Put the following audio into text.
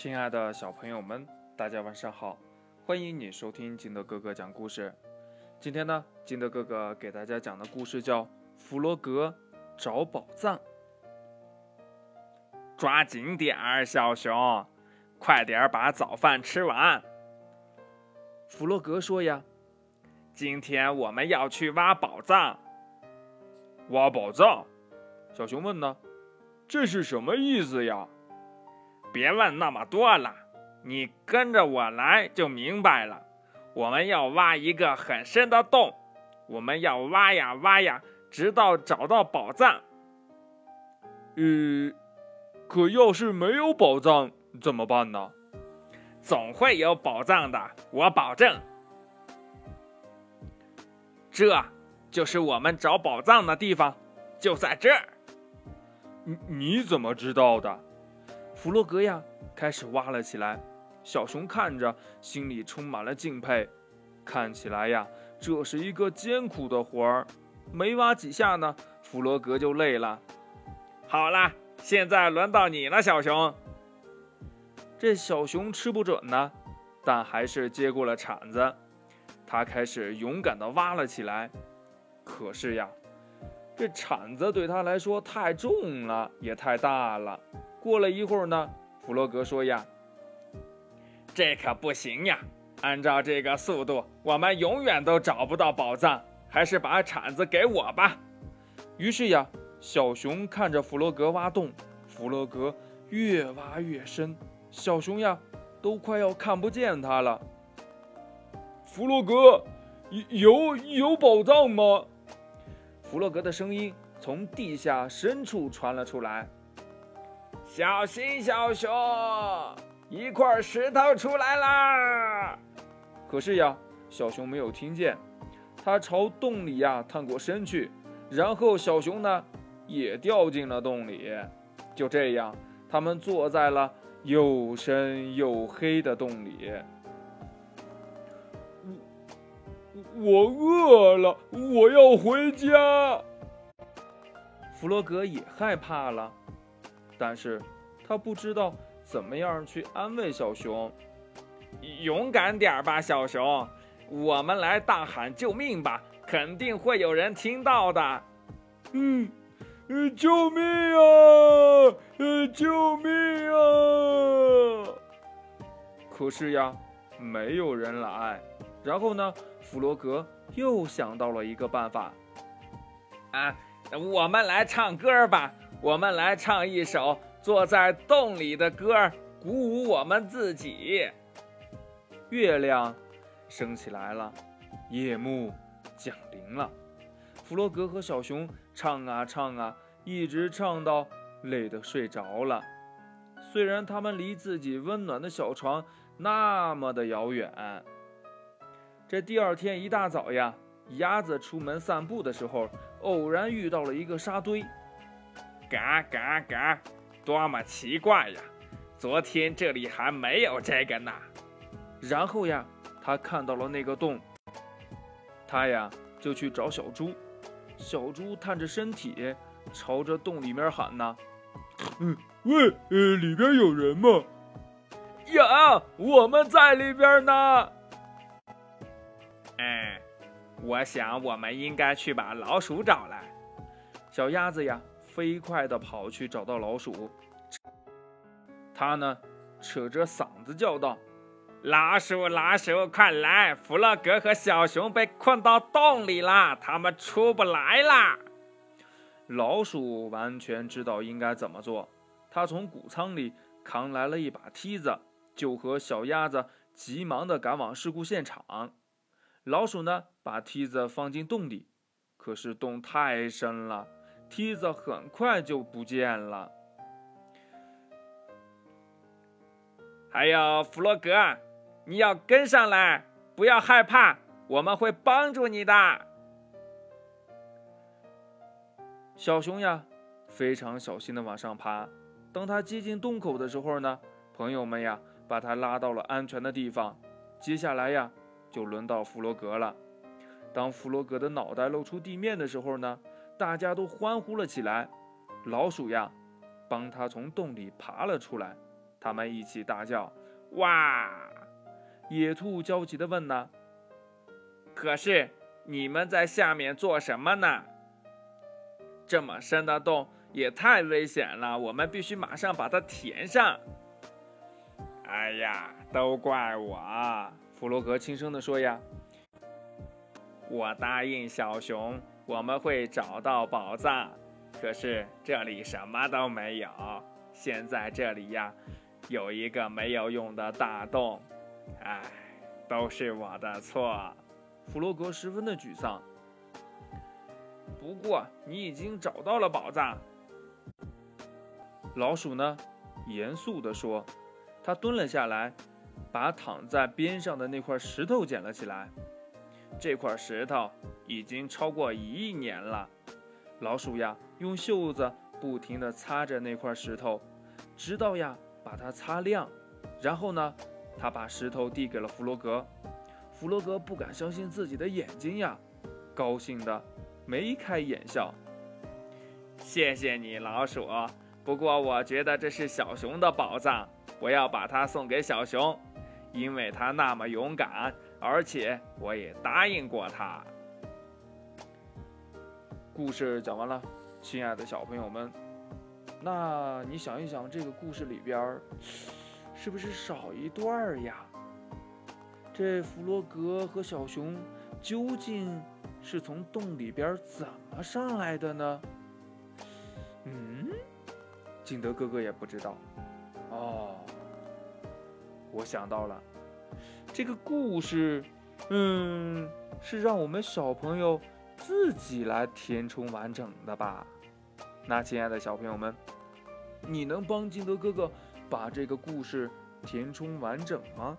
亲爱的小朋友们，大家晚上好！欢迎你收听金德哥哥讲故事。今天呢，金德哥哥给大家讲的故事叫《弗洛格找宝藏》。抓紧点儿，小熊，快点儿把早饭吃完。弗洛格说：“呀，今天我们要去挖宝藏。”挖宝藏？小熊问呢：“这是什么意思呀？”别问那么多了，你跟着我来就明白了。我们要挖一个很深的洞，我们要挖呀挖呀，直到找到宝藏。呃，可要是没有宝藏怎么办呢？总会有宝藏的，我保证。这就是我们找宝藏的地方，就在这儿。你你怎么知道的？弗洛格呀，开始挖了起来。小熊看着，心里充满了敬佩。看起来呀，这是一个艰苦的活儿。没挖几下呢，弗洛格就累了。好了，现在轮到你了，小熊。这小熊吃不准呢，但还是接过了铲子。他开始勇敢地挖了起来。可是呀，这铲子对他来说太重了，也太大了。过了一会儿呢，弗洛格说：“呀，这可不行呀！按照这个速度，我们永远都找不到宝藏。还是把铲子给我吧。”于是呀，小熊看着弗洛格挖洞，弗洛格越挖越深，小熊呀都快要看不见他了。弗洛格，有有宝藏吗？弗洛格的声音从地下深处传了出来。小心，小熊！一块石头出来啦！可是呀，小熊没有听见。它朝洞里呀探过身去，然后小熊呢也掉进了洞里。就这样，他们坐在了又深又黑的洞里。我我饿了，我要回家。弗洛格也害怕了。但是，他不知道怎么样去安慰小熊。勇敢点吧，小熊！我们来大喊救命吧，肯定会有人听到的。嗯，救命啊！救命啊！可是呀，没有人来。然后呢，弗洛格又想到了一个办法。啊，我们来唱歌吧。我们来唱一首坐在洞里的歌，鼓舞我们自己。月亮升起来了，夜幕降临了。弗洛格和小熊唱啊唱啊，一直唱到累得睡着了。虽然他们离自己温暖的小床那么的遥远。这第二天一大早呀，鸭子出门散步的时候，偶然遇到了一个沙堆。嘎嘎嘎！多么奇怪呀！昨天这里还没有这个呢。然后呀，他看到了那个洞，他呀就去找小猪。小猪探着身体，朝着洞里面喊呢：“嗯，喂，呃，里边有人吗？”“有，我们在里边呢。”“哎，我想我们应该去把老鼠找来。”小鸭子呀。飞快地跑去找到老鼠，他呢，扯着嗓子叫道：“老鼠，老鼠，快来！弗洛格和小熊被困到洞里啦，他们出不来啦！”老鼠完全知道应该怎么做，他从谷仓里扛来了一把梯子，就和小鸭子急忙地赶往事故现场。老鼠呢，把梯子放进洞里，可是洞太深了。梯子很快就不见了。还有弗洛格，你要跟上来，不要害怕，我们会帮助你的。小熊呀，非常小心的往上爬。等他接近洞口的时候呢，朋友们呀，把他拉到了安全的地方。接下来呀，就轮到弗洛格了。当弗洛格的脑袋露出地面的时候呢？大家都欢呼了起来。老鼠呀，帮他从洞里爬了出来。他们一起大叫：“哇！”野兔焦急地问：“呢？可是你们在下面做什么呢？这么深的洞也太危险了，我们必须马上把它填上。”哎呀，都怪我！弗洛格轻声地说：“呀，我答应小熊我们会找到宝藏，可是这里什么都没有。现在这里呀，有一个没有用的大洞。唉，都是我的错。”弗洛格十分的沮丧。不过你已经找到了宝藏。老鼠呢，严肃地说：“他蹲了下来。”把躺在边上的那块石头捡了起来。这块石头已经超过一亿年了。老鼠呀，用袖子不停地擦着那块石头，直到呀把它擦亮。然后呢，他把石头递给了弗洛格。弗洛格不敢相信自己的眼睛呀，高兴的眉开眼笑。谢谢你，老鼠。不过我觉得这是小熊的宝藏，我要把它送给小熊。因为他那么勇敢，而且我也答应过他。故事讲完了，亲爱的小朋友们，那你想一想，这个故事里边是不是少一段呀？这弗洛格和小熊究竟是从洞里边怎么上来的呢？嗯，金德哥哥也不知道。哦。我想到了，这个故事，嗯，是让我们小朋友自己来填充完整的吧？那亲爱的小朋友们，你能帮金德哥哥把这个故事填充完整吗？